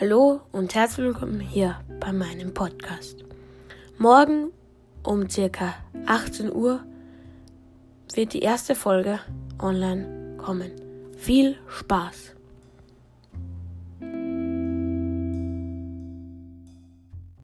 Hallo und herzlich willkommen hier bei meinem Podcast. Morgen um circa 18 Uhr wird die erste Folge online kommen. Viel Spaß!